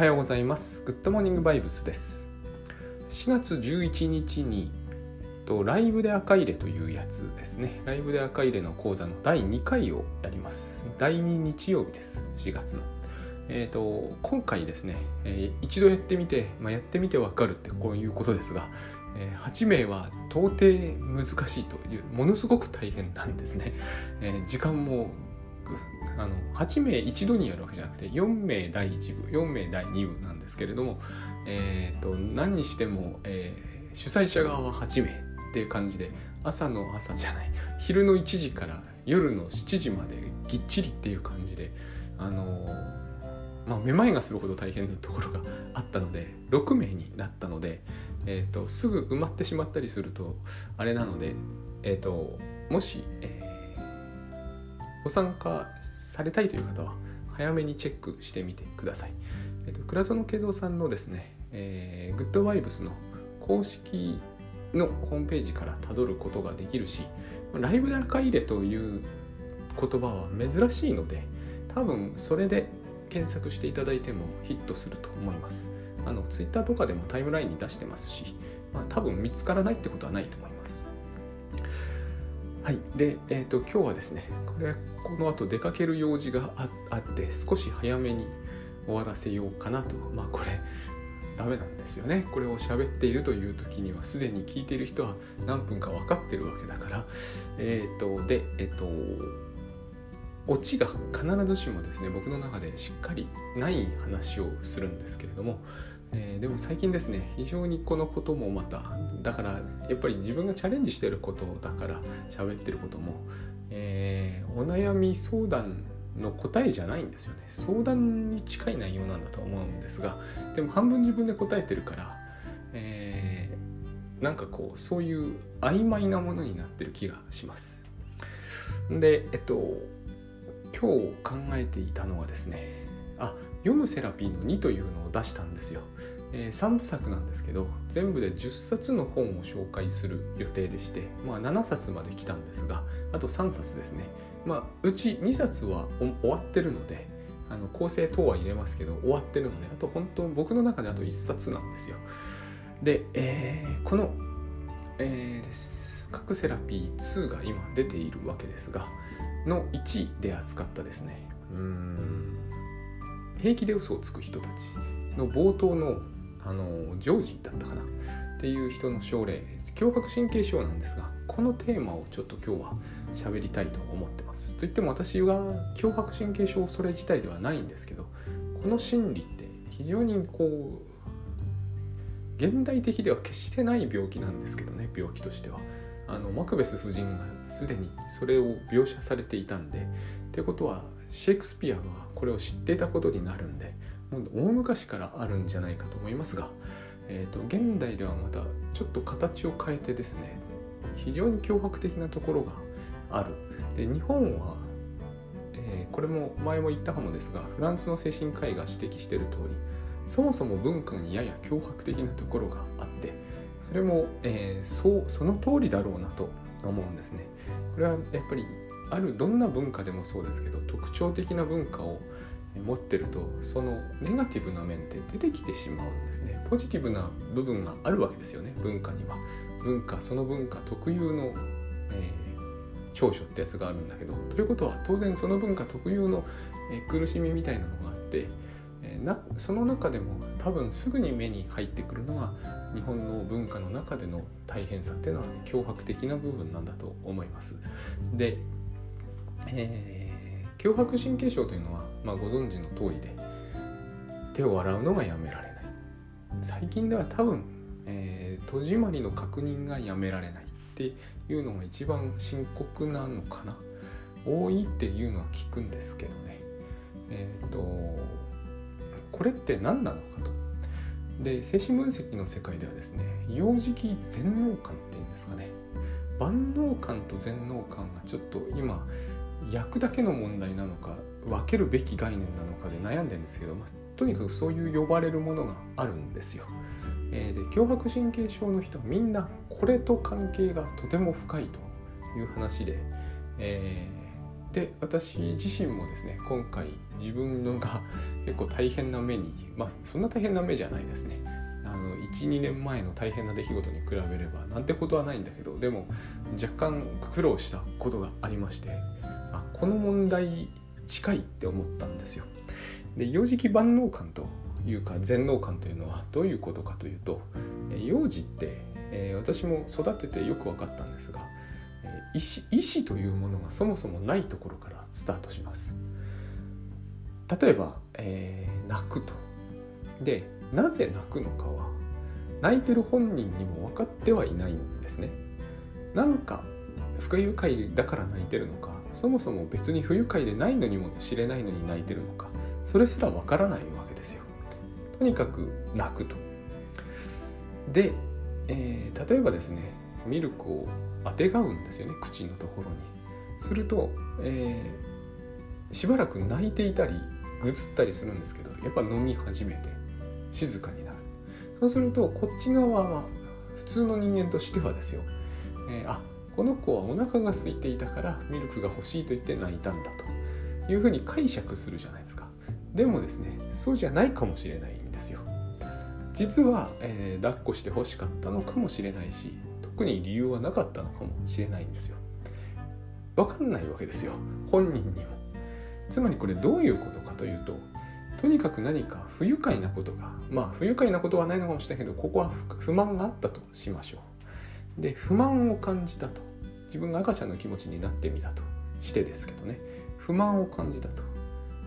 はようございます。グッドモーニングバイブスです。4月11日にとライブで赤入れというやつですね。ライブで赤入れの講座の第2回をやります。第2日曜日です。4月の。えーと、今回ですね、えー、一度やってみて、まあ、やってみてわかるってこういうことですが、えー、8名は到底難しいというものすごく大変なんですね、えー、時間もあの8名一度にやるわけじゃなくて4名第1部4名第2部なんですけれども、えーと、何にしても、えー、主催者側は8名っていう感じで朝の朝じゃない昼の1時から夜の7時までぎっちりっていう感じであのーまあ、めまいがするほど大変なところがあったので6名になったので、えーと、すぐ埋まってしまったりするとあれなので、えーと、もし、えー、ご参加されたいという方は早めにチェックしてみてください。えーと、倉園慶三さんのですね、えー、グッドワイブスの公式のホームページからたどることができるしライブで赤入れという言葉は珍しいので多分それで検索していただいてもヒットすると思います。あの Twitter とかでもタイムラインに出してますし、まあ、多分見つからないってことはないと思います。はい。で、えっ、ー、と、今日はですね、これ、この後出かける用事があって少し早めに終わらせようかなと。まあ、これ、ダメなんですよね。これを喋っているという時には、すでに聞いている人は何分か分かってるわけだから、えっ、ー、と、で、えっ、ー、と、オチが必ずしもですね僕の中でしっかりない話をするんですけれども、えー、でも最近ですね非常にこのこともまただからやっぱり自分がチャレンジしてることだから喋ってることも、えー、お悩み相談の答えじゃないんですよね。相談に近い内容なんだと思うんですがでも半分自分で答えてるから、えー、なんかこうそういう曖昧なものになってる気がします。でえっと今日考えていたのはですねあ読むセラピーの2というのを出したんですよ、えー、3部作なんですけど全部で10冊の本を紹介する予定でして、まあ、7冊まで来たんですがあと3冊ですね、まあ、うち2冊は終わってるのであの構成等は入れますけど終わってるのであと本当僕の中であと1冊なんですよ。で、えー、この、えー、各セラピー2が今出ているわけですがの1で扱ったですね。うん。平気で嘘をつく人たちの冒頭のあのジョージだったかな？っていう人の症例強迫神経症なんですがこのテーマをちょっと今日は喋りたいと思ってます。といっても私は強迫神経症それ自体ではないんですけどこの心理って非常にこう現代的では決してない病気なんですけどね病気としては。あのマクベス夫人がすでにそれを描写されていたんでってことはシェイクスピアはこれを知っていたことになるんでもう大昔からあるんじゃないかと思いますが、えーと、現代ではまたちょっと形を変えてですね非常に脅迫的なところがあるで日本は、えー、これも前も言ったかもですがフランスの精神科医が指摘している通りそもそも文化にやや脅迫的なところがあってそれも、えー、そうその通りだろうなと思うんですね。これはやっぱりあるどんな文化でもそうですけど特徴的な文化を持ってるとそのネガティブな面って出てきてしまうんですね。ポジティブな部分があるわけですよね文化には。文化その文化特有の、えー、長所ってやつがあるんだけどということは当然その文化特有の、えー、苦しみみたいなのがあってえなその中でも多分すぐに目に入ってくるのが日本の文化の中での大変さっていうのは脅迫的な部分なんだと思います。で、えー、脅迫神経症というのは、まあ、ご存知の通りで手を洗うのがやめられない。最近では多分、えー、戸締まりの確認がやめられないっていうのが一番深刻なのかな。多いっていうのは聞くんですけどね。えっ、ー、とこれって何なのかと。で精神分析の世界ではですね幼児期全能感っていうんですかね。万能感と全能感がちょっと今役だけの問題なのか分けるべき概念なのかで悩んでるんですけど、まあ、とにかくそういう呼ばれるものがあるんですよ。えー、で強迫神経症の人はみんなこれと関係がとても深いという話で、えで私自身もですね今回自分のが結構大変な目にまあそんな大変な目じゃないですね12年前の大変な出来事に比べればなんてことはないんだけどでも若干苦労したことがありましてこの問題近いって思ったんですよ。で幼児期万能感というか全能感というのはどういうことかというと幼児って、えー、私も育ててよく分かったんですが意思意思というものがそもそもないところからスタートします。例えば、えー、泣くと。でなぜ泣くのかは泣いてる本人にも分かってはいないんですね。なんか不愉快だから泣いてるのかそもそも別に不愉快でないのにも知れないのに泣いてるのか。それすら分からないわけですよ。とにかく泣くと。で、えー、例えばですねミルクをあてがうんですよね口のところに。すると、えー、しばらく泣いていたりぐずったりするんですけどやっぱ飲み始めて静かになる。そうするとこっち側は普通の人間としてはですよ、えー、あこの子はお腹が空いていたからミルクが欲しいと言って泣いたんだというふうに解釈するじゃないですか。でもですねそうじゃないかもしれないんですよ。実は、えー、抱っこして欲しかったのかもしれないし特に理由はなかったのかもしれないんですよ。分かんないわけですよ。本人にもつまりこれどういうことかというととにかく何か不愉快なことがまあ不愉快なことはないのかもしれないけどここは不満があったとしましょう。で不満を感じたと。自分が赤ちゃんの気持ちになってみたとしてですけどね不満を感じたと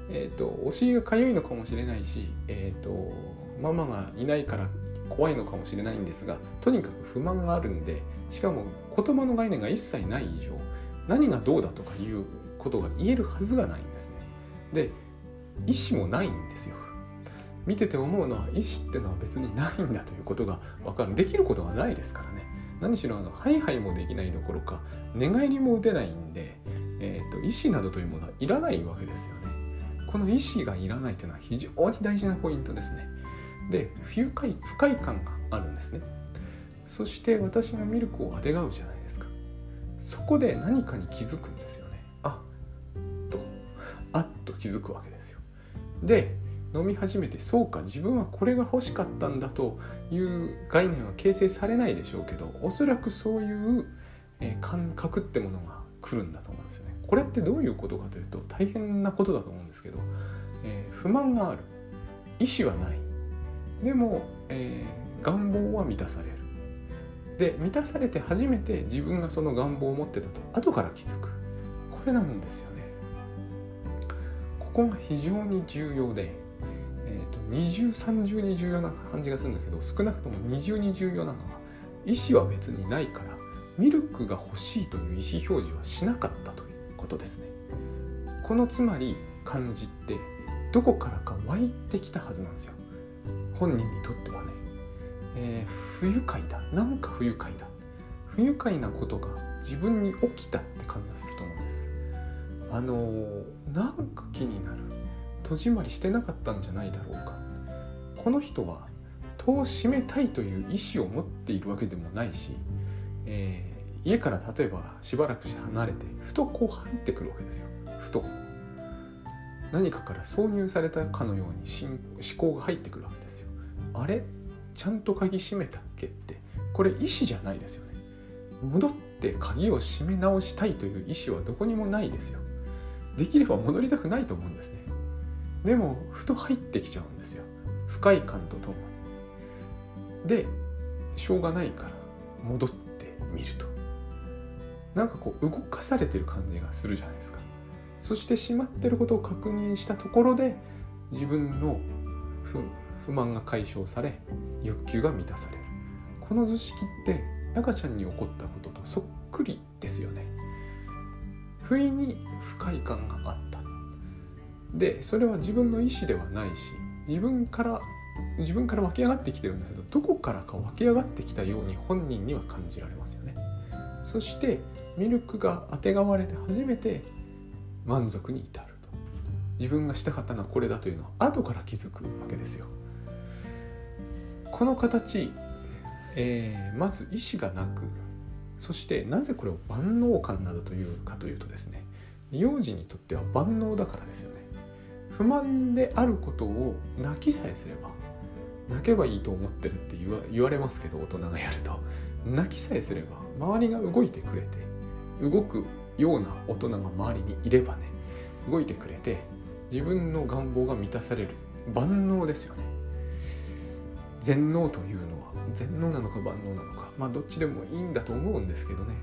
え、ー、とお尻が痒いのかもしれないしえ、ー、とママがいないから怖いのかもしれないんですがとにかく不満があるんでしかも言葉の概念が一切ない以上何がどうだとかいうことが言えるはずがないんですね。で意思もないんですよ。見てて思うのは意思ってのは別にないんだということが分かるできることがないですから何しろあのハイハイもできないどころか寝返りも打てないんで、えーと、意思などというものはいらないわけですよね。この意思がいらないというのは非常に大事なポイントですね。で不快不快感があるんですね。そして私がミルクをあてがうじゃないですか。そこで何かに気づくんですよね。あっと。あっと気づくわけですよ。で飲み始めてそうか自分はこれが欲しかったんだという概念は形成されないでしょうけどおそらくそういう、え、感覚ってものが来るんだと思うんですよね。これってどういうことかというと大変なことだと思うんですけど、えー、不満がある。意思はない。でも、えー、願望は満たされる。で満たされて初めて自分がその願望を持ってたと後から気づく。これなんですよね。ここが非常に重要で、二重三重に重要な感じがするんだけど少なくとも二重に重要なのは意思は別にないからミルクが欲しいという意思表示はしなかったということですね。このつまり漢字ってどこからか湧いてきたはずなんですよ。本人にとってはね、えー、不愉快だ。なんか不愉快だ。不愉快なことが自分に起きたって感じがすると思うんです。あのー、なんか気になる。戸締まりしてなかったんじゃないだろうか。この人は戸を閉めたいという意思を持っているわけでもないし、えー、家から例えばしばらくし離れてふとこう入ってくるわけですよ。ふと。何かから挿入されたかのように思考が入ってくるわけですよ。あれ？ちゃんと鍵閉めたっけって。これ意思じゃないですよね。戻って鍵を閉め直したいという意思はどこにもないですよ。できれば戻りたくないと思うんですね。でもふと入ってきちゃうんですよ。不快感とともにでしょうがないから戻ってみると。なんかこう動かされてる感じがするじゃないですか。そしてしまってることを確認したところで自分の不満が解消され欲求が満たされる。この図式って赤ちゃんに起こったこととそっくりですよね。不意に不快感があった。でそれは自分の意思ではないし自分から自分から湧き上がってきてるんだけどどこからか湧き上がってきたように本人には感じられますよね。そしてミルクがあてがわれて初めて満足に至ると。自分がしたかったのはこれだというのは後から気づくわけですよ。この形、えー、まず意思がなくそしてなぜこれを万能感などというかというとですね幼児にとっては万能だからですよね。不満であることを泣きさえすれば泣けばいいと思ってるって言われますけど大人がやると。泣きさえすれば周りが動いてくれて動くような大人が周りにいればね動いてくれて自分の願望が満たされる。万能ですよね。全能というのは全能なのか万能なのか。まあどっちでもいいんだと思うんですけどね。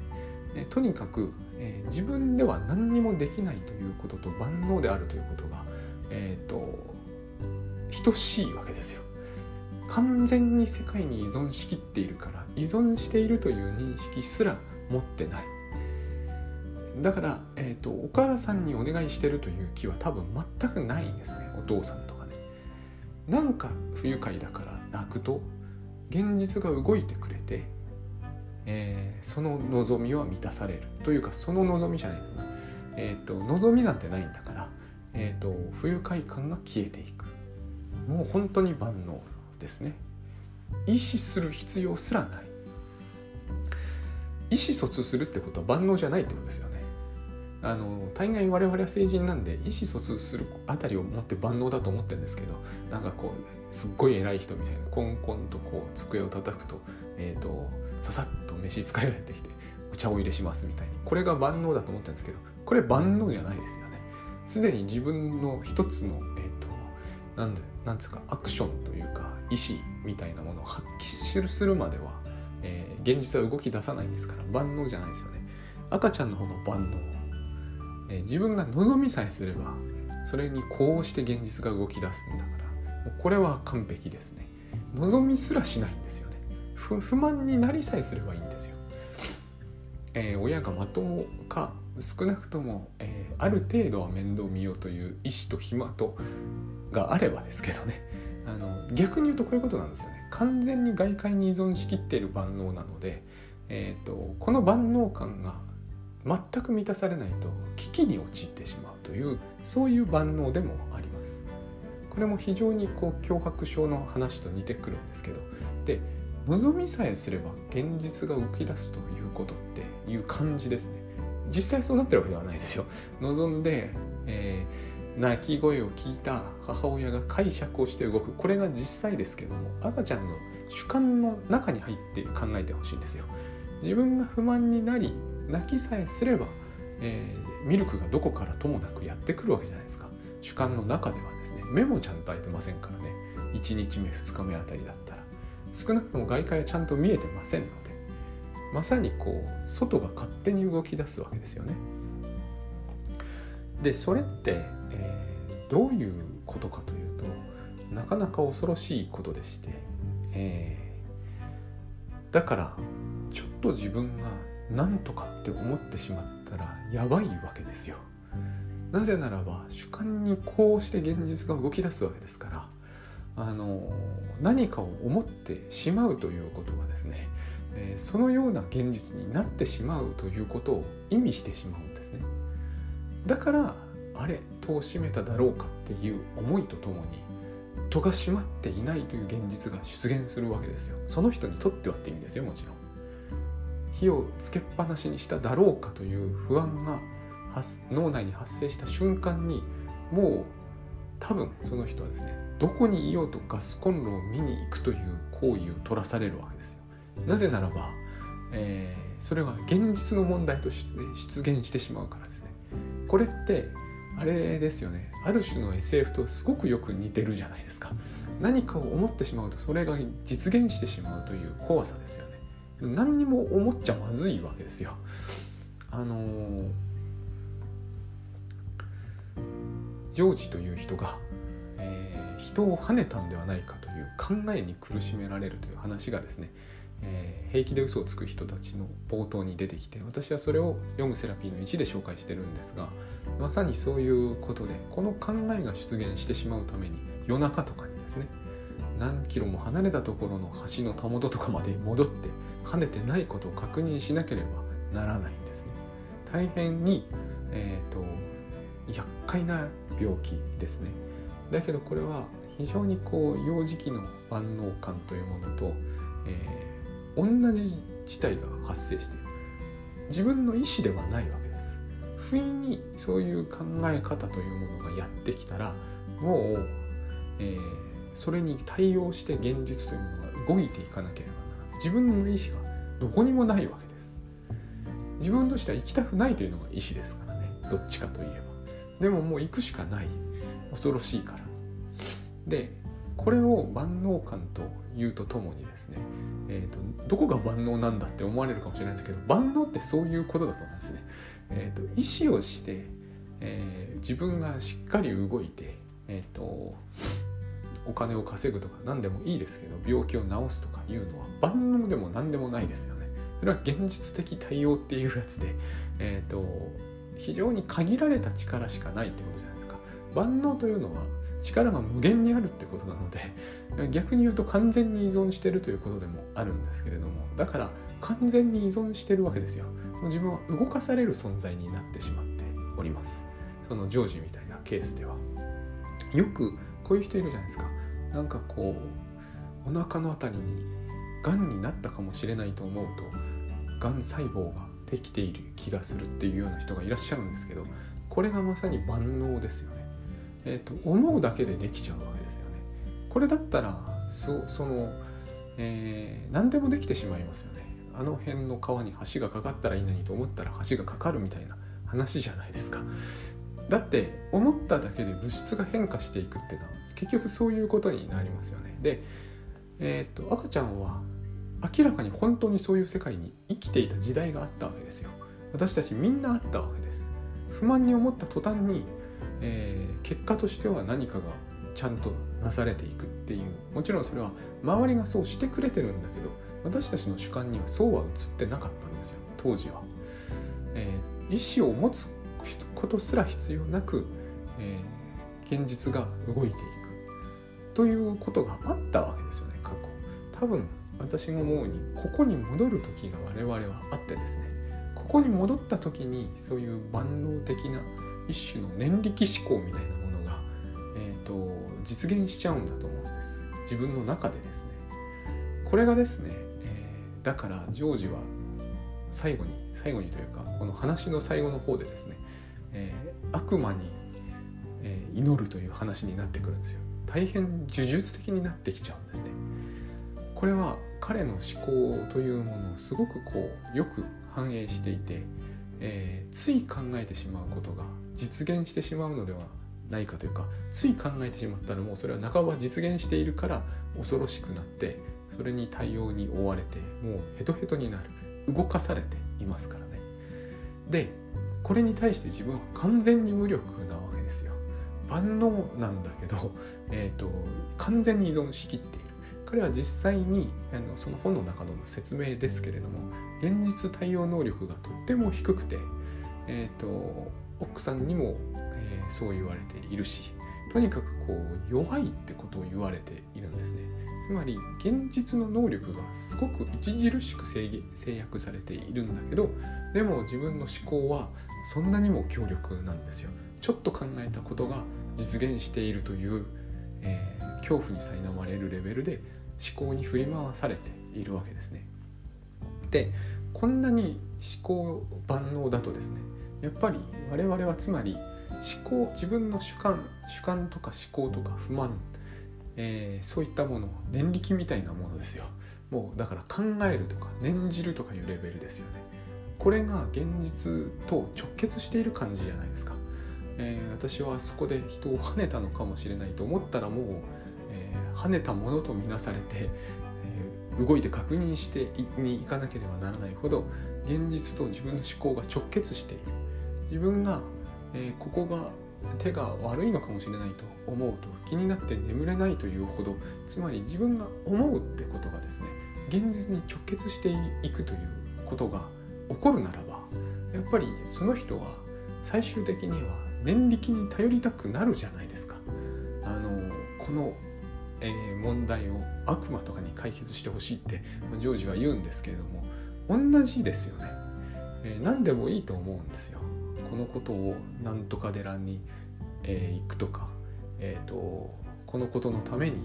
えとにかく、えー、自分では何にもできないということと万能であるということがえっ、ー、と等しいわけですよ。完全に世界に依存しきっているから依存しているという認識すら持ってない。だから、えーと、お母さんにお願いしてるという気は多分全くないんですね。お父さんとかね。なんか不愉快だから泣くと現実が動いてくれて、えー、その望みは満たされる。というかその望みじゃないですねえっ、ー、と望みなんてないんだから、えーと不愉快感が消えていく。もう本当に万能ですね。意思する必要すらない。意思疎通するってことは万能じゃないってことですよね。あの大概我々は成人なんで意思疎通するあたりを持って万能だと思ってるんですけどなんかこうすっごい偉い人みたいなコンコンとこう机を叩くと,、えーと、ささっと飯使えられてきてお茶を入れしますみたいに。これが万能だと思ってるんですけどこれ万能じゃないですよ。すでに自分の一つの、えーと、なんでなんですかアクションというか意思みたいなものを発揮するまでは、えー、現実は動き出さないんですから万能じゃないですよね。赤ちゃんの方が万能、えー、自分が望みさえすればそれにこうして現実が動き出すんだからこれは完璧ですね。望みすらしないんですよね。不満になりさえすればいいんですよ、えー、親がまともか少なくとも、えー、ある程度は面倒見ようという意思と暇とがあればですけどね。あの逆に言うとこういうことなんですよね。完全に外界に依存しきっている万能なので、えーと、この万能感が全く満たされないと危機に陥ってしまうというそういう万能でもあります。これも非常にこう脅迫症の話と似てくるんですけど。で望みさえすれば現実が動き出すということっていう感じですね。実際そうなってるわけではないですよ。望んで、えー鳴き声を聞いた母親が解釈をして動く。これが実際ですけども赤ちゃんの主観の中に入って考えてほしいんですよ。自分が不満になり泣きさえすれば、えー、ミルクがどこからともなくやってくるわけじゃないですか。主観の中ではですね。目もちゃんと開いてませんからね。1日目2日目あたりだったら。少なくとも外界はちゃんと見えてませんのでまさにこう外が勝手に動き出すわけですよねでそれってえー、どういうことかというとなかなか恐ろしいことでして、えー、だからちょっと自分が何とかって思ってしまったらやばいわけですよ。なぜならば主観にこうして現実が動き出すわけですからあの何かを思ってしまうということはですね、え、そのような現実になってしまうということを意味してしまうんですね。だからあれ戸を閉めただろうかっていう思いとともに戸が閉まっていないという現実が出現するわけですよ。その人にとってはって意味ですよもちろん。火をつけっぱなしにしただろうかという不安が脳内に発生した瞬間にもう多分その人はですねどこにいようとガスコンロを見に行くという行為を取らされるわけですよ。なぜならば、えー、それは現実の問題として出現してしまうからですね。これってあれですよね。ある種の SF とすごくよく似てるじゃないですか。何かを思ってしまうとそれが実現してしまうという怖さですよね。何にも思っちゃまずいわけですよ。あのー、ジョージという人が、えー、人を跳ねたんではないかという考えに苦しめられるという話がですねえー、平気で嘘をつく人たちの冒頭に出てきて私はそれを読むセラピーの1で紹介してるんですがまさにそういうことでこの考えが出現してしまうために夜中とかにですね何キロも離れたところの橋のたもととかまで戻って跳ねてないことを確認しなければならないんですね。大変に、えーと、厄介な病気ですね。だけどこれは非常にこう幼児期の万能感というものと、えー同じ事態が発生して自分の意思ではないわけです。不意にそういう考え方というものがやってきたらもう、えー、それに対応して現実というものが動いていかなければならない。自分の意思がどこにもないわけです。自分としては行きたくないというのが意思ですからね。どっちかといえば。でももう行くしかない。恐ろしいから。でこれを万能感というとともにですね、えーと、どこが万能なんだって思われるかもしれないんですけど万能ってそういうことだと思うんですね。えーと、意思をして、えー、自分がしっかり動いて、えーと、お金を稼ぐとか何でもいいですけど病気を治すとかいうのは万能でも何でもないですよね。それは現実的対応っていうやつで、えー、と非常に限られた力しかないってことじゃないですか。万能というのは力が無限にあるってことなので 逆に言うと完全に依存してるということでもあるんですけれどもだから完全に依存してるわけですよ。自分は動かされる存在になってしまっております。そのジョージみたいなケースでは。よくこういう人いるじゃないですか。なんかこうお腹の辺りにがんになったかもしれないと思うとがん細胞ができている気がするっていうような人がいらっしゃるんですけどこれがまさに万能ですよね。えーと、思うだけでできちゃうわけですよね。これだったらそその、えー、何でもできてしまいますよね。あの辺の川に橋がかかったらいいのにと思ったら橋がかかるみたいな話じゃないですか。だって思っただけで物質が変化していくってのは結局そういうことになりますよね。で、えーと赤ちゃんは明らかに本当にそういう世界に生きていた時代があったわけですよ。私たちみんなあったわけです。不満に思った途端にえー、結果としては何かがちゃんとなされていくっていう。もちろんそれは周りがそうしてくれてるんだけど私たちの主観にはそうは映ってなかったんですよ。当時は、えー、意思を持つことすら必要なく、えー、現実が動いていく。ということがあったわけですよね過去。多分私が思うにここに戻る時が我々はあってですね。ここに戻った時にそういう万能的な一種の念力思考みたいなものが、えーと、実現しちゃうんだと思うんです。自分の中でですね。これがですね、えー、だからジョージは最後に最後にというかこの話の最後の方でですね、えー、悪魔に、えー、祈るという話になってくるんですよ。大変呪術的になってきちゃうんですね。これは彼の思考というものをすごくこうよく反映していて、えー、つい考えてしまうことが実現してしまうのではないかというかつい考えてしまったらもうそれは半ば実現しているから恐ろしくなってそれに対応に追われてもうヘトヘトになる動かされていますからね。でこれに対して自分は完全に無力なわけですよ。万能なんだけど、えーと、完全に依存しきっている。彼は実際にあのその本の中の説明ですけれども現実対応能力がとっても低くてえーと奥さんにも、えー、そう言われているしとにかくこう弱いってことを言われているんですね。つまり現実の能力がすごく著しく制約されているんだけどでも自分の思考はそんなにも強力なんですよ。ちょっと考えたことが実現しているという、えー、恐怖に苛まれるレベルで思考に振り回されているわけですね。でこんなに思考万能だとですねやっぱり我々はつまり思考自分の主観主観とか思考とか不満、えー、そういったもの念力みたいなものですよ。もうだから考えるとか念じるとかいうレベルですよね。これが現実と直結している感じじゃないですか、えー、私はそこで人を跳ねたのかもしれないと思ったらもう、えー、跳ねたものとみなされて、えー、動いて確認してに行かなければならないほど現実と自分の思考が直結している自分が、えー、ここが手が悪いのかもしれないと思うと気になって眠れないというほどつまり自分が思うってことがですね現実に直結していくということが起こるならばやっぱりその人は最終的には念力に頼りたくなるじゃないですか。あのこの、えー、問題を悪魔とかに解決してほしいってジョージは言うんですけれども同じですよね、えー、何でもいいと思うんですよ。このことを何とか寺に、えー、行くとか、えーと、このことのために、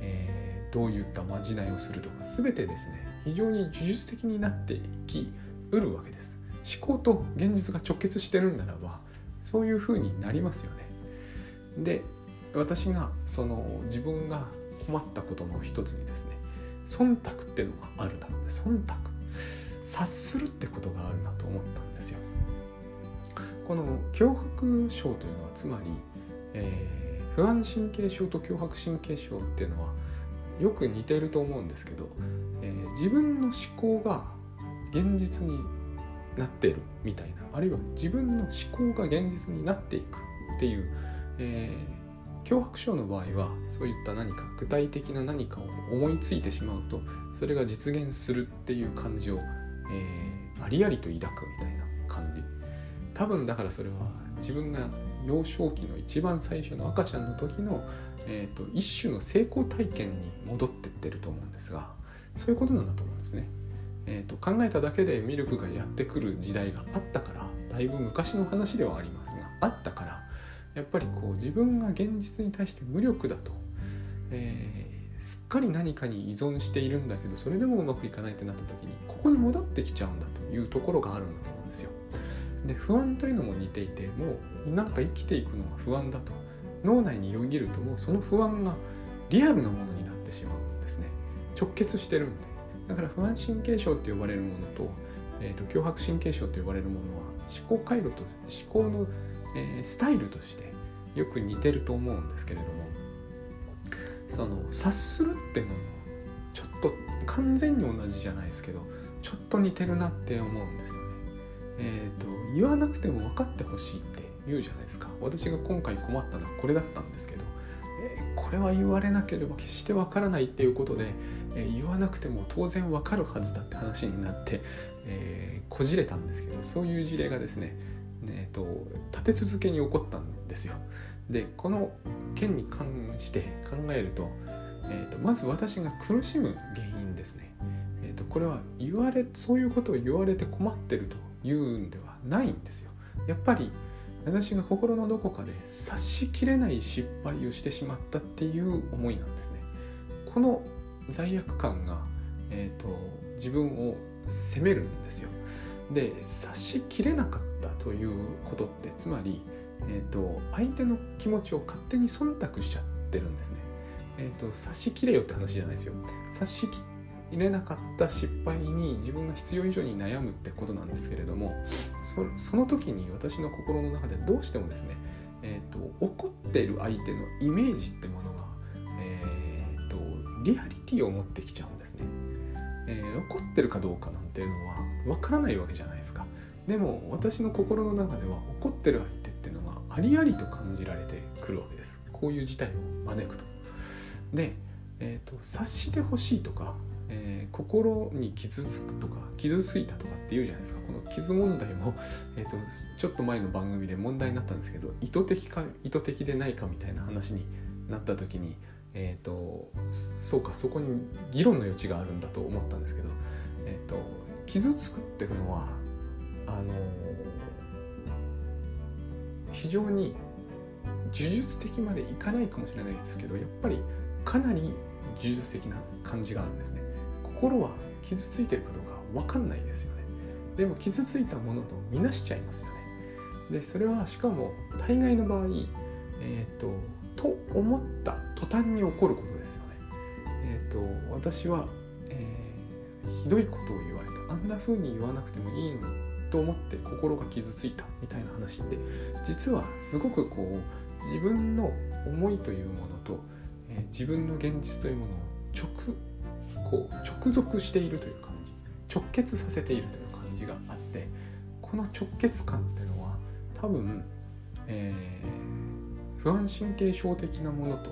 えー、どういったまじないをするとか全てですね非常に呪術的になっていきうるわけです思考と現実が直結してるんならばそういうふうになりますよね。で私がその自分が困ったことの一つにですね忖度っていうのがあるな忖度察するってことがあるなと思ったんですよ。この脅迫症というのはつまり、えー、不安神経症と脅迫神経症っていうのはよく似てると思うんですけど、えー、自分の思考が現実になってるみたいなあるいは自分の思考が現実になっていくっていう、えー、脅迫症の場合はそういった何か具体的な何かを思いついてしまうとそれが実現するっていう感じを、えー、ありありと抱くみたいな感じ多分だからそれは自分が幼少期の一番最初の赤ちゃんの時の、えーと、一種の成功体験に戻ってってると思うんですがそういうことなんだと思うんですね。えーと、考えただけでミルクがやってくる時代があったからだいぶ昔の話ではありますがあったからやっぱりこう自分が現実に対して無力だと、えー、すっかり何かに依存しているんだけどそれでもうまくいかないってなった時にここに戻ってきちゃうんだというところがあるんだと思うんですよ。で不安というのも似ていてもうなんか生きていくのが不安だと。脳内によぎるともうその不安がリアルなものになってしまうんですね。直結してるんで。だから不安神経症って呼ばれるものと,、えーと、脅迫神経症と呼ばれるものは思考回路と思考の、えー、スタイルとしてよく似てると思うんですけれどもその察するっていうのもちょっと完全に同じじゃないですけどちょっと似てるなって思うんですよね。えっ、ー、と言わなくても分かってほしいって言うじゃないですか私が今回困ったのはこれだったんですけど、えー、これは言われなければ決して分からないっていうことでえ言わなくても当然わかるはずだって話になって、えー、こじれたんですけどそういう事例がですねねと立て続けに起こったんですよ。でこの件に関して考えると,、えーと、まず私が苦しむ原因ですね。えーと、これは言われそういうことを言われて困ってるというんではないんですよ。やっぱり私が心のどこかで察しきれない失敗をしてしまったっていう思いなんですね。この罪悪感が、えーと、自分を責めるんですよ。で察しきれなかったということってつまり、えーと、相手の気持ちを勝手に忖度しちゃってるんですね。えーと、察しきれよって話じゃないですよ。察しきれなかった失敗に自分が必要以上に悩むってことなんですけれどもその時に私の心の中でどうしてもですね、えーと怒っている相手のイメージってものがえー、とリアリティを持ってきちゃうん、えー、怒ってるかどうかなんていうのはわからないわけじゃないですか。でも私の心の中では怒ってる相手っていうのがありありと感じられてくるわけです。こういう事態を招くと。で、えーと、察してほしいとか、えー、心に傷つくとか傷ついたとかっていうじゃないですか。この傷問題も、えーとちょっと前の番組で問題になったんですけど意図的か意図的でないかみたいな話になった時にえーと、そうかそこに議論の余地があるんだと思ったんですけど、えーと、傷つくっていうのはあの非常に呪術的までいかないかもしれないですけどやっぱりかなり呪術的な感じがあるんですね。心は傷ついてるかどうか分かんないですよね。でも傷ついたものとみなしちゃいますよね。でそれはしかも大概の場合えっ、ー、とと思った途端に起こることですよね。えっ、ー、と私は、えー、ひどいことを言われたあんな風に言わなくてもいいのにと思って心が傷ついたみたいな話って実はすごくこう自分の思いというものと、えー、自分の現実というものを直こう直属しているという感じ直結させているという感じがあってこの直結感っていうのは多分、えー不安神経症的なものと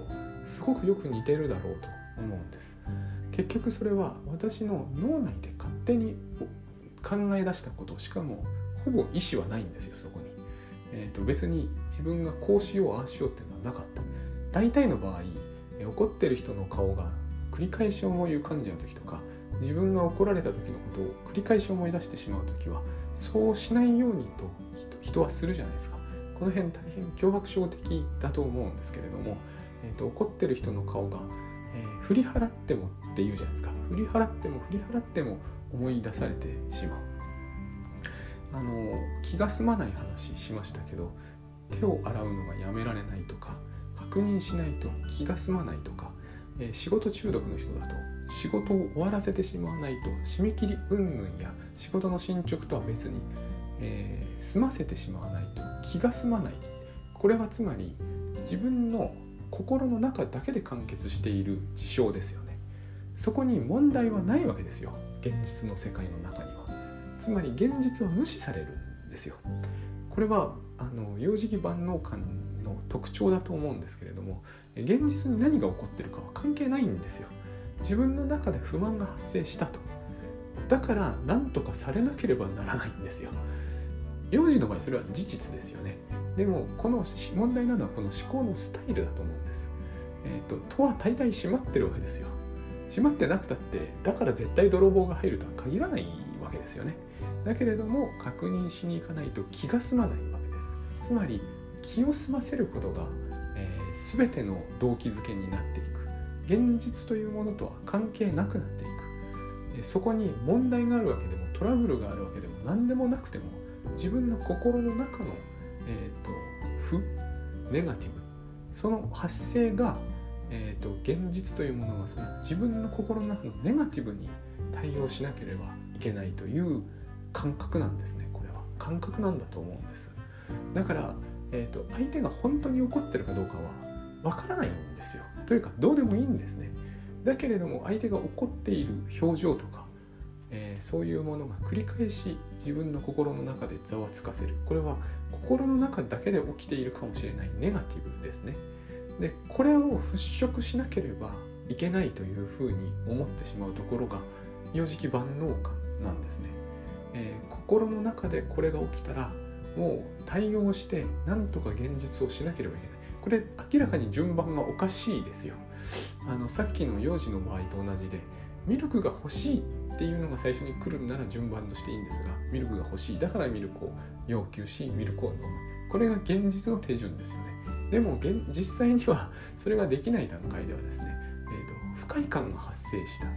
すごくよく似てるだろうと思うんです。結局それは私の脳内で勝手に考え出したことしかもほぼ意思はないんですよそこに、えーと、別に自分がこうしようああしようっていうのはなかった。大体の場合怒ってる人の顔が繰り返し思い浮かんじゃう時とか自分が怒られた時のことを繰り返し思い出してしまう時はそうしないようにと人はするじゃないですか。この辺大変脅迫症的だと思うんですけれども、えーと、怒ってる人の顔が、えー、振り払ってもって言うじゃないですか。振り払っても振り払っても思い出されてしまう。あの気が済まない話しましたけど手を洗うのがやめられないとか確認しないと気が済まないとか、えー、仕事中毒の人だと仕事を終わらせてしまわないと締め切り云々や仕事の進捗とは別に、えー、済ませてしまわないと気が済まない。これはつまり自分の心の中だけで完結している事象ですよね。そこに問題はないわけですよ。現実の世界の中には。つまり現実は無視されるんですよ。これはあの幼児期万能感の特徴だと思うんですけれども現実に何が起こってるかは関係ないんですよ。自分の中で不満が発生したと。だから何とかされなければならないんですよ。幼児の場合それは事実ですよね。でもこの問題なのはこの思考のスタイルだと思うんです。えっ、ー、と、とは大体閉まってるわけですよ。閉まってなくたってだから絶対泥棒が入るとは限らないわけですよね。だけれども確認しに行かないと気が済まないわけです。つまり気を済ませることが、えー、全ての動機づけになっていく。現実というものとは関係なくなっていく。そこに問題があるわけでもトラブルがあるわけでも何でもなくても自分の心の中のえーと、負ネガティブ。その発生が、えーと、現実というものがその自分の心の中のネガティブに対応しなければいけないという感覚なんですねこれは。感覚なんだと思うんです。だから、えーと、相手が本当に怒ってるかどうかはわからないんですよ。というかどうでもいいんですね。だけれども相手が怒っている表情とか、えー、そういうものが繰り返し自分の心の中でざわつかせる。これは心の中だけで起きているかもしれないネガティブですね。でこれを払拭しなければいけないというふうに思ってしまうところが幼児期万能感なんですね、えー、心の中でこれが起きたらもう対応して何とか現実をしなければいけない。これ明らかに順番がおかしいですよ。あのさっきの幼児の場合と同じでミルクが欲しいっっていうのが最初に来るなら順番としていいんですがミルクが欲しいだからミルクを要求しミルクを飲む。これが現実の手順ですよね。でも実際にはそれができない段階ではですね、えーと、不快感が発生した。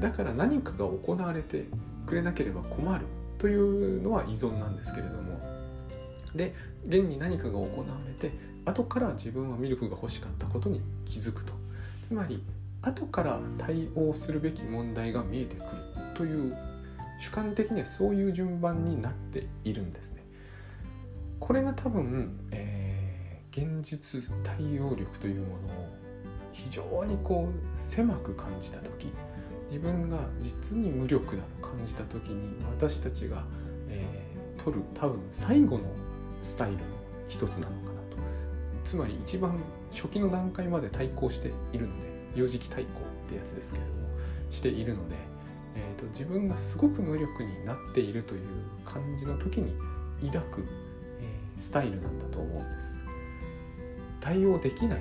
だから何かが行われてくれなければ困る。というのは依存なんですけれども。で現に何かが行われて後から自分はミルクが欲しかったことに気づくと。つまり後から対応するべき問題が見えてくるという主観的にはそういう順番になっているんですね。これが多分、えー、現実対応力というものを非常にこう狭く感じた時自分が実に無力だと感じた時に私たちが、えー、取る多分最後のスタイルの一つなのかなとつまり一番初期の段階まで対抗しているので幼児期対抗ってやつですけれどもしているので、えーと、自分がすごく無力になっているという感じの時に抱く、えー、スタイルなんだと思うんです。対応できない、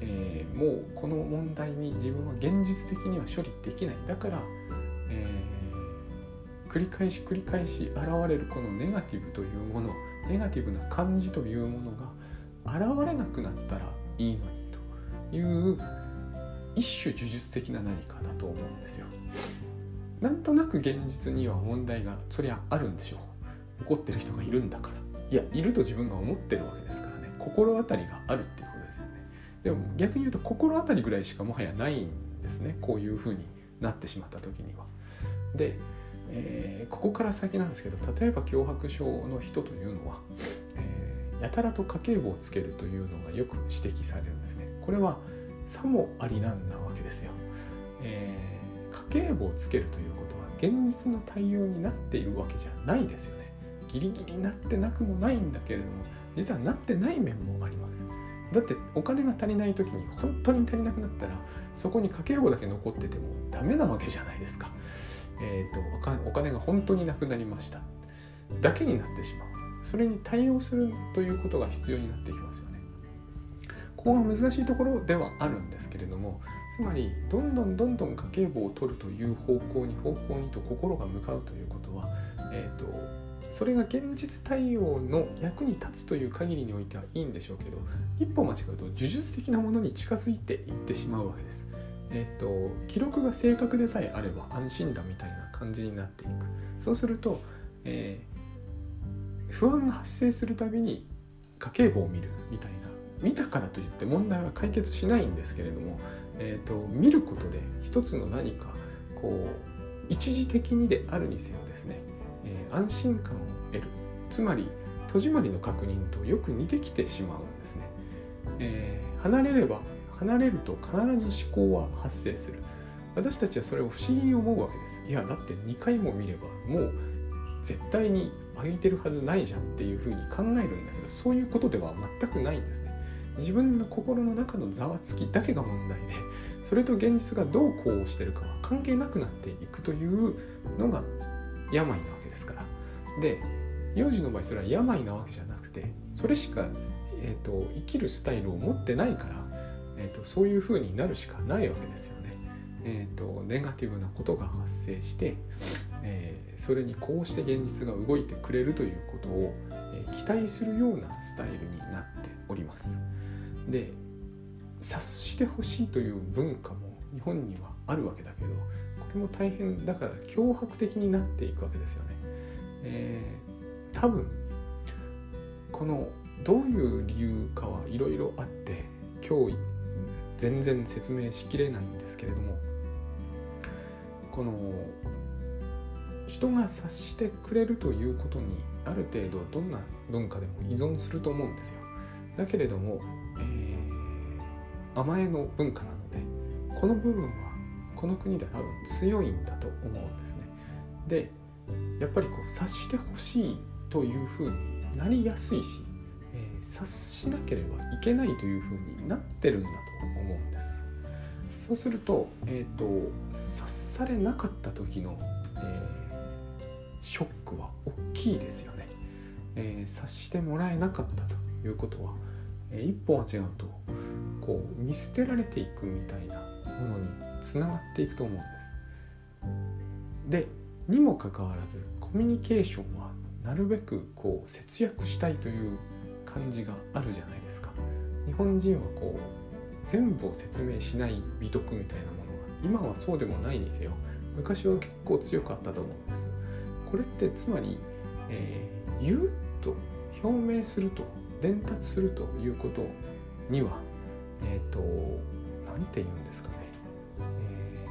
えー、もうこの問題に自分は現実的には処理できないだから、えー、繰り返し繰り返し現れるこのネガティブというものネガティブな感じというものが現れなくなったらいいのにという一種呪術的な何かだと思うんですよ。なんとなく現実には問題がそりゃあるんでしょう。怒ってる人がいるんだから。いや、いると自分が思ってるわけですからね。心当たりがあるっていうことですよね。でも逆に言うと心当たりぐらいしかもはやないんですね。こういうふうになってしまった時には。で、えー、ここから先なんですけど例えば脅迫症の人というのは、えー、やたらと家計簿をつけるというのがよく指摘されるんですね。これはさもありなんなわけですよ。えー、家計簿をつけるということは現実の対応になっているわけじゃないですよね。ギリギリなってなくもないんだけれども実はなってない面もあります。だってお金が足りない時に本当に足りなくなったらそこに家計簿だけ残っててもダメなわけじゃないですか。えーと、お金が本当になくなりましただけになってしまうそれに対応するということが必要になってきますよねここが難しいところではあるんですけれどもつまりどんどんどんどん家計簿を取るという方向に方向にと心が向かうということは、えーと、それが現実対応の役に立つという限りにおいてはいいんでしょうけど一歩間違うと呪術的なものに近づいていってしまうわけです。えっ、ー、と記録が正確でさえあれば安心だみたいな感じになっていくそうすると、えー、不安が発生するたびに家計簿を見るみたいな見たからといって問題は解決しないんですけれども、えーと、見ることで一つの何かこう一時的にであるにせよですね、えー、安心感を得る。つまり戸締まりの確認とよく似てきてしまうんですね、えー、離れれば離れると必ず思考は発生する。私たちはそれを不思議に思うわけです。いやだって2回も見ればもう絶対に空いてるはずないじゃんっていうふうに考えるんだけどそういうことでは全くないんですね。自分の心の中のざわつきだけが問題でそれと現実がどうこうしてるかは関係なくなっていくというのが病なわけですからで幼児の場合それは病なわけじゃなくてそれしか、えーと、生きるスタイルを持ってないから、えーと、そういうふうになるしかないわけですよね。えーと、ネガティブなことが発生して、えー、それにこうして現実が動いてくれるということを、えー、期待するようなスタイルになっております。で察してほしいという文化も日本にはあるわけだけどこれも大変だから脅迫的になっていくわけですよね。えー、多分このどういう理由かはいろいろあって今日全然説明しきれないんですけれどもこの人が察してくれるということにある程度どんな文化でも依存すると思うんですよ。だけれども甘えの文化なのでこの部分はこの国では多分強いんだと思うんですね。でやっぱりこう察してほしいというふうになりやすいし、えー、察しなければいけないというふうになってるんだと思うんです。そうすると,、えーと、察されなかった時の、えー、ショックは大きいですよね。えー、察してもらえなかったということは、えー、一歩間違うとこう見捨てられていくみたいなものにつながっていくと思うんです。でにもかかわらずコミュニケーションはなるべくこう節約したいという感じがあるじゃないですか。日本人はこう全部を説明しない美徳みたいなものが今はそうでもないにせよ昔は結構強かったと思うんです。これってつまり、えー、言うと表明すると伝達するということにはえっ、ー、と何て言うんですかね、え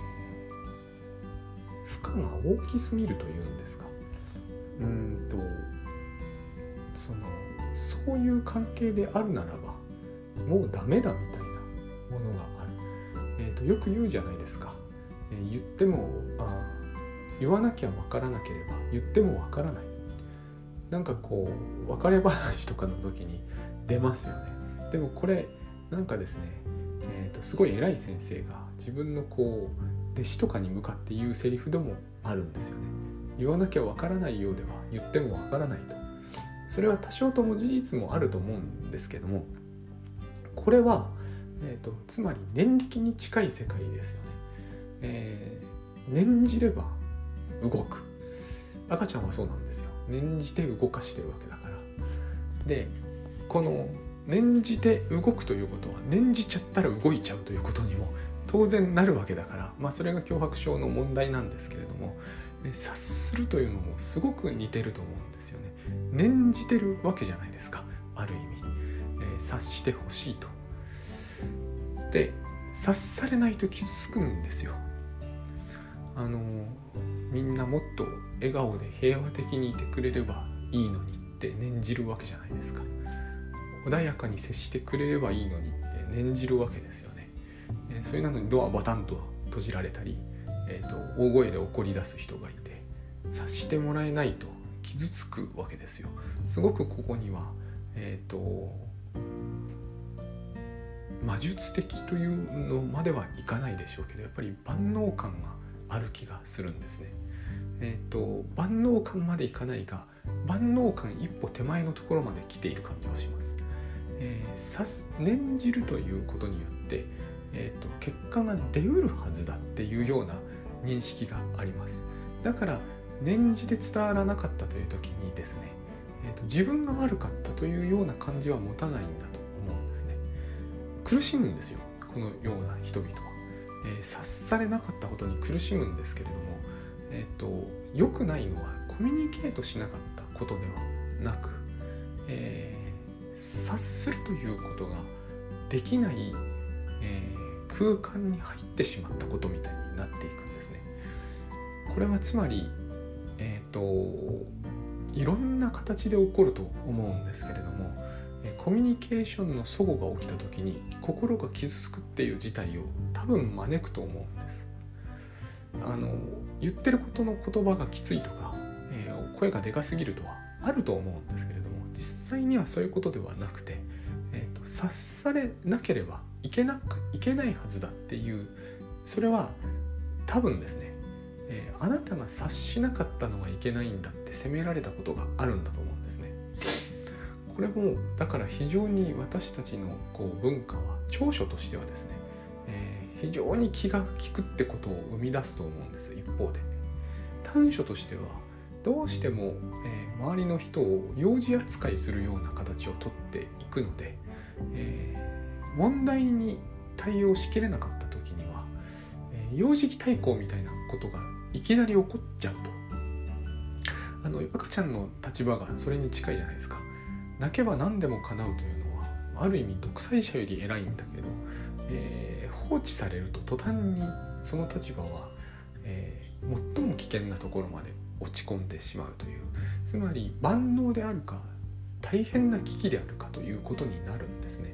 ー、負荷が大きすぎるというんですか。うんとそのそういう関係であるならばもうダメだみたいなものがある、えーと、よく言うじゃないですか、えー、言ってもあ言わなきゃ分からなければ言っても分からない。なんかこう別れ話とかの時に出ますよね。でもこれなんかですね、えーと、すごい偉い先生が自分のこう弟子とかに向かって言うセリフでもあるんですよね。言わなきゃわからないようでは言ってもわからないと。それは多少とも事実もあると思うんですけどもこれは、えーと、つまり念力に近い世界ですよね。えー、念じれば動く赤ちゃんはそうなんですよ念じて動かしてるわけだからでこの念じて動くということは念じちゃったら動いちゃうということにも当然なるわけだから、まあ、それが脅迫症の問題なんですけれども察するというのもすごく似てると思うんですよね。念じてるわけじゃないですかある意味、えー、察してほしいと。で察されないと傷つくんですよ。あのみんなもっと笑顔で平和的にいてくれればいいのにって念じるわけじゃないですか。穏やかに接してくれればいいのにって念じるわけですよね。えー、それなのにドアバタンと閉じられたり、えーと、大声で怒り出す人がいて察してもらえないと傷つくわけですよ。すごくここには、えーと、魔術的というのまではいかないでしょうけどやっぱり万能感がある気がするんですね。えっ、ー、と万能感までいかないが万能感一歩手前のところまで来ている感じがします。えー、念じるということによって、えーと、結果が出うるはずだっていうような認識があります。だから念じて伝わらなかったという時にですね、えーと、自分が悪かったというような感じは持たないんだと思うんですね。苦しむんですよこのような人々は、えー、察されなかったことに苦しむんですけれども、えーと、と良くないのはコミュニケートしなかったことではなく、えー、察するということができない、えー、空間に入ってしまったことみたいになっていくんですね。これはつまり、えーと、いろんな形で起こると思うんですけれどもコミュニケーションの齟齬が起きた時に心が傷つくっていう事態を多分招くと思うんです。あの言ってることの言葉がきついとか、えー、声がでかすぎるとはあると思うんですけれども際にはそういうことではなくて、えーと、察されなければいけなくいけないはずだっていうそれは多分ですね、えー、あなたが察しなかったのがいけないんだって責められたことがあるんだと思うんですね。これもだから非常に私たちのこう文化は長所としてはですね、えー、非常に気が利くってことを生み出すと思うんです一方で短所としてはどうしても、えー、周りの人を幼児扱いするような形をとっていくので、えー、問題に対応しきれなかった時には、えー、幼児期対抗みたいなことがいきなり起こっちゃうと。あの赤ちゃんの立場がそれに近いじゃないですか。泣けば何でも叶うというのはある意味独裁者より偉いんだけど、えー、放置されると途端にその立場は、えー、最も危険なところまで落ち込んでしまうという。つまり万能であるか大変な危機であるかということになるんですね。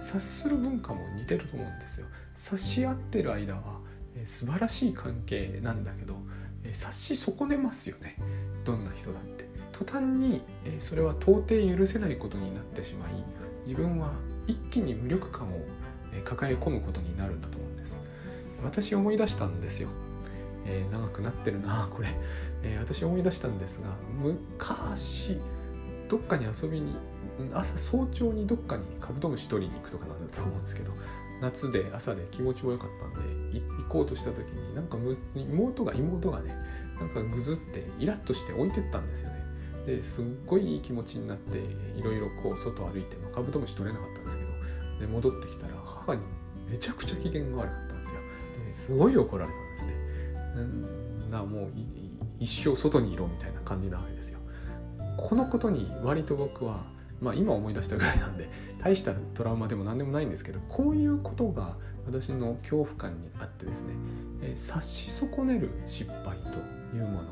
察する文化も似てると思うんですよ。察し合ってる間は、素晴らしい関係なんだけど、察し損ねますよね。どんな人だって。途端に、それは到底許せないことになってしまい自分は一気に無力感を、抱え込むことになるんだと思うんです。私思い出したんですよ、えー、長くなってるなこれ。えー、私思い出したんですが昔どっかに遊びに朝早朝にどっかにカブトムシ取りに行くとかなんだと思うんですけど夏で朝で気持ちも良かったんで行こうとした時になんか妹が妹がねなんかぐずってイラッとして置いてったんですよね。ですっごいいい気持ちになっていろいろこう外歩いてもカブトムシ取れなかったんですけどで戻ってきたら母にめちゃくちゃ機嫌が悪かったんですよ。ですごい怒られたんですね。なもう一生外にいろみたいな感じなわけですよ。このことに割と僕はまあ今思い出したぐらいなんで大したトラウマでも何でもないんですけどこういうことが私の恐怖感にあってですね、えー、察し損ねる失敗というもの、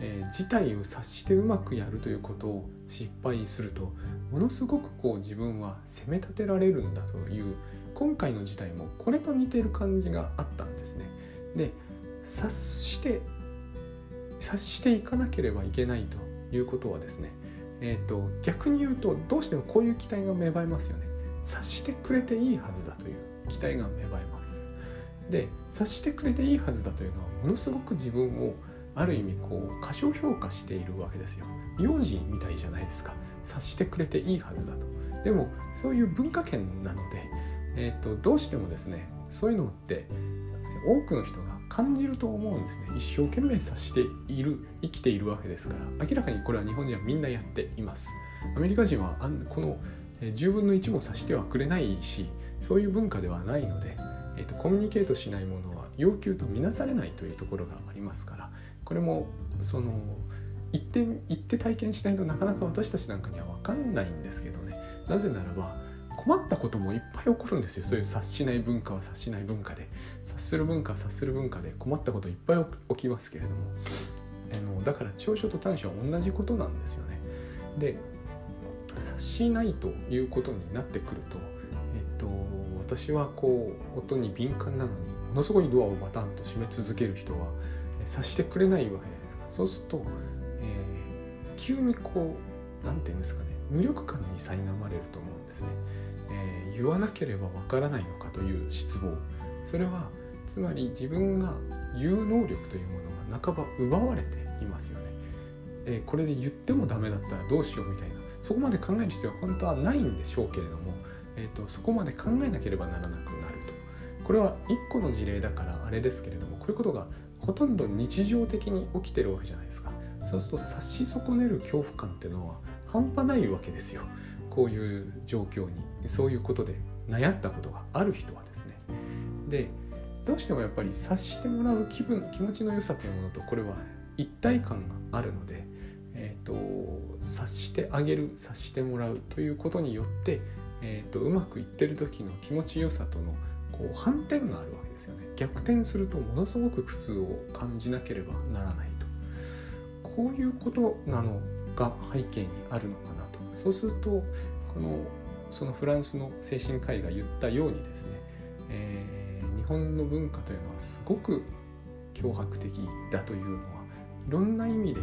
えー、事態を察してうまくやるということを失敗するとものすごくこう自分は責め立てられるんだという今回の事態もこれと似てる感じがあったんですね。で察して察していかなければいけないということはですね、えーと、逆に言うとどうしてもこういう期待が芽生えますよね。察してくれていいはずだという期待が芽生えます。で察してくれていいはずだというのはものすごく自分をある意味こう過小評価しているわけですよ。幼児みたいじゃないですか。察してくれていいはずだと。でもそういう文化圏なので、えーとどうしてもですねそういうのって多くの人が感じると思うんですね。一生懸命察している生きているわけですから。明らかにこれは日本人はみんなやっています。アメリカ人はあこの10分の1も察してはくれないしそういう文化ではないので、えーと、コミュニケートしないものは要求とみなされないというところがありますから。これもその行って行って体験しないとなかなか私たちなんかには分かんないんですけどね。なぜならば困ったこともいっぱい起こるんですよ。そういう察しない文化は察しない文化で。察する文化は察する文化で困ったこといっぱい起きますけれども。あのだから長所と短所は同じことなんですよね。で察しないということになってくると、えっと、私はこう音に敏感なのにものすごいドアをバタンと閉め続ける人は察してくれないわけですか。そうすると、えー、急にこう何て言うんですかね無力感に苛まれると思うんですね。言わなければわからないのかという失望。それはつまり自分が言う能力というものが半ば奪われていますよね、え、これで言ってもダメだったらどうしようみたいな。そこまで考える必要は本当はないんでしょうけれども、えーと、そこまで考えなければならなくなると。これは一個の事例だからあれですけれどもこういうことがほとんど日常的に起きてるわけじゃないですか。そうすると察し損ねる恐怖感っていうのは半端ないわけですよ。こういう状況に。そういうことで悩ったことがある人はですねでどうしてもやっぱり察してもらう気分気持ちの良さというものとこれは一体感があるので、えーーと、察してあげる察してもらうということによって、えーと、うまくいってる時の気持ちよさとのこう反転があるわけですよね。逆転するとものすごく苦痛を感じなければならないと。こういうことなのが背景にあるのかなと。そうするとこのそのフランスの精神科医が言ったようにですね、えー、日本の文化というのはすごく脅迫的だというのはいろんな意味で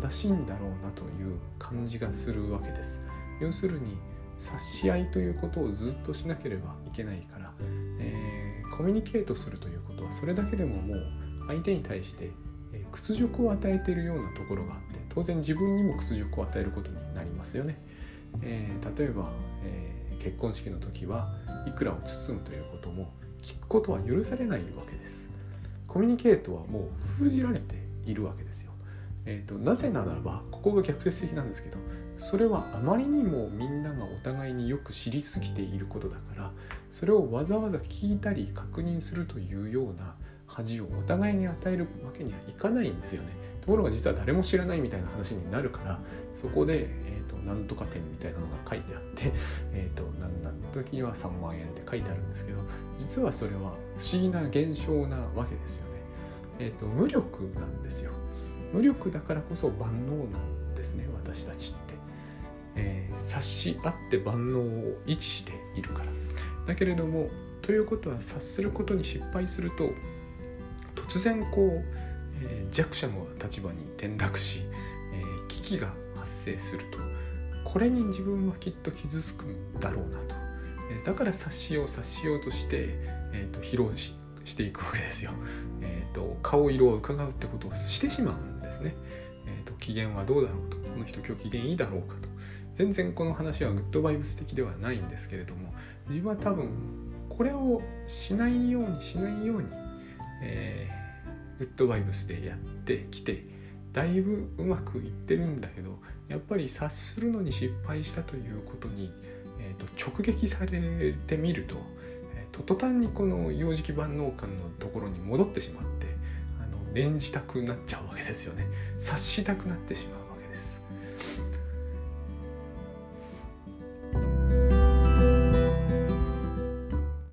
正しいんだろうなという感じがするわけです。要するに察し合いということをずっとしなければいけないから、えー、コミュニケートするということはそれだけでももう相手に対して、屈辱を与えているようなところがあって当然自分にも屈辱を与えることになりますよね。えー、例えば、え結婚式の時はいくらを包むということも聞くことは許されないわけです。コミュニケートはもう封じられているわけですよ。えーと、なぜならばここが逆説的なんですけどそれはあまりにもみんながお互いによく知りすぎていることだからそれをわざわざ聞いたり確認するというような恥をお互いに与えるわけにはいかないんですよね。ところが実は誰も知らないみたいな話になるからそこで、えー、なんとか点みたいなのが書いてあって、えーと、何々の時には3万円って書いてあるんですけど実はそれは不思議な現象なわけですよね。えーと無力なんですよ。無力だからこそ万能なんですね私たちって、えー、察し合って万能を維持しているからだけれどもということは察することに失敗すると突然こう、えー、弱者の立場に転落し、えー、危機が発生するとこれに自分はきっと傷つくんだろうなと、えだから察しよう察しようとして、えーと、披露ししていくわけですよ、えーと顔色を伺うってことをしてしまうんですね、えーと、機嫌はどうだろうと。この人今日機嫌いいだろうかと。全然この話はグッドバイブス的ではないんですけれども自分は多分これをしないようにしないように、えー、グッドバイブスでやってきてだいぶうまくいってるんだけどやっぱり察するのに失敗したということに、えーと、直撃されてみると,、えーと途端にこの幼児期万能感のところに戻ってしまってあの念じたくなっちゃうわけですよね。察したくなってしまう。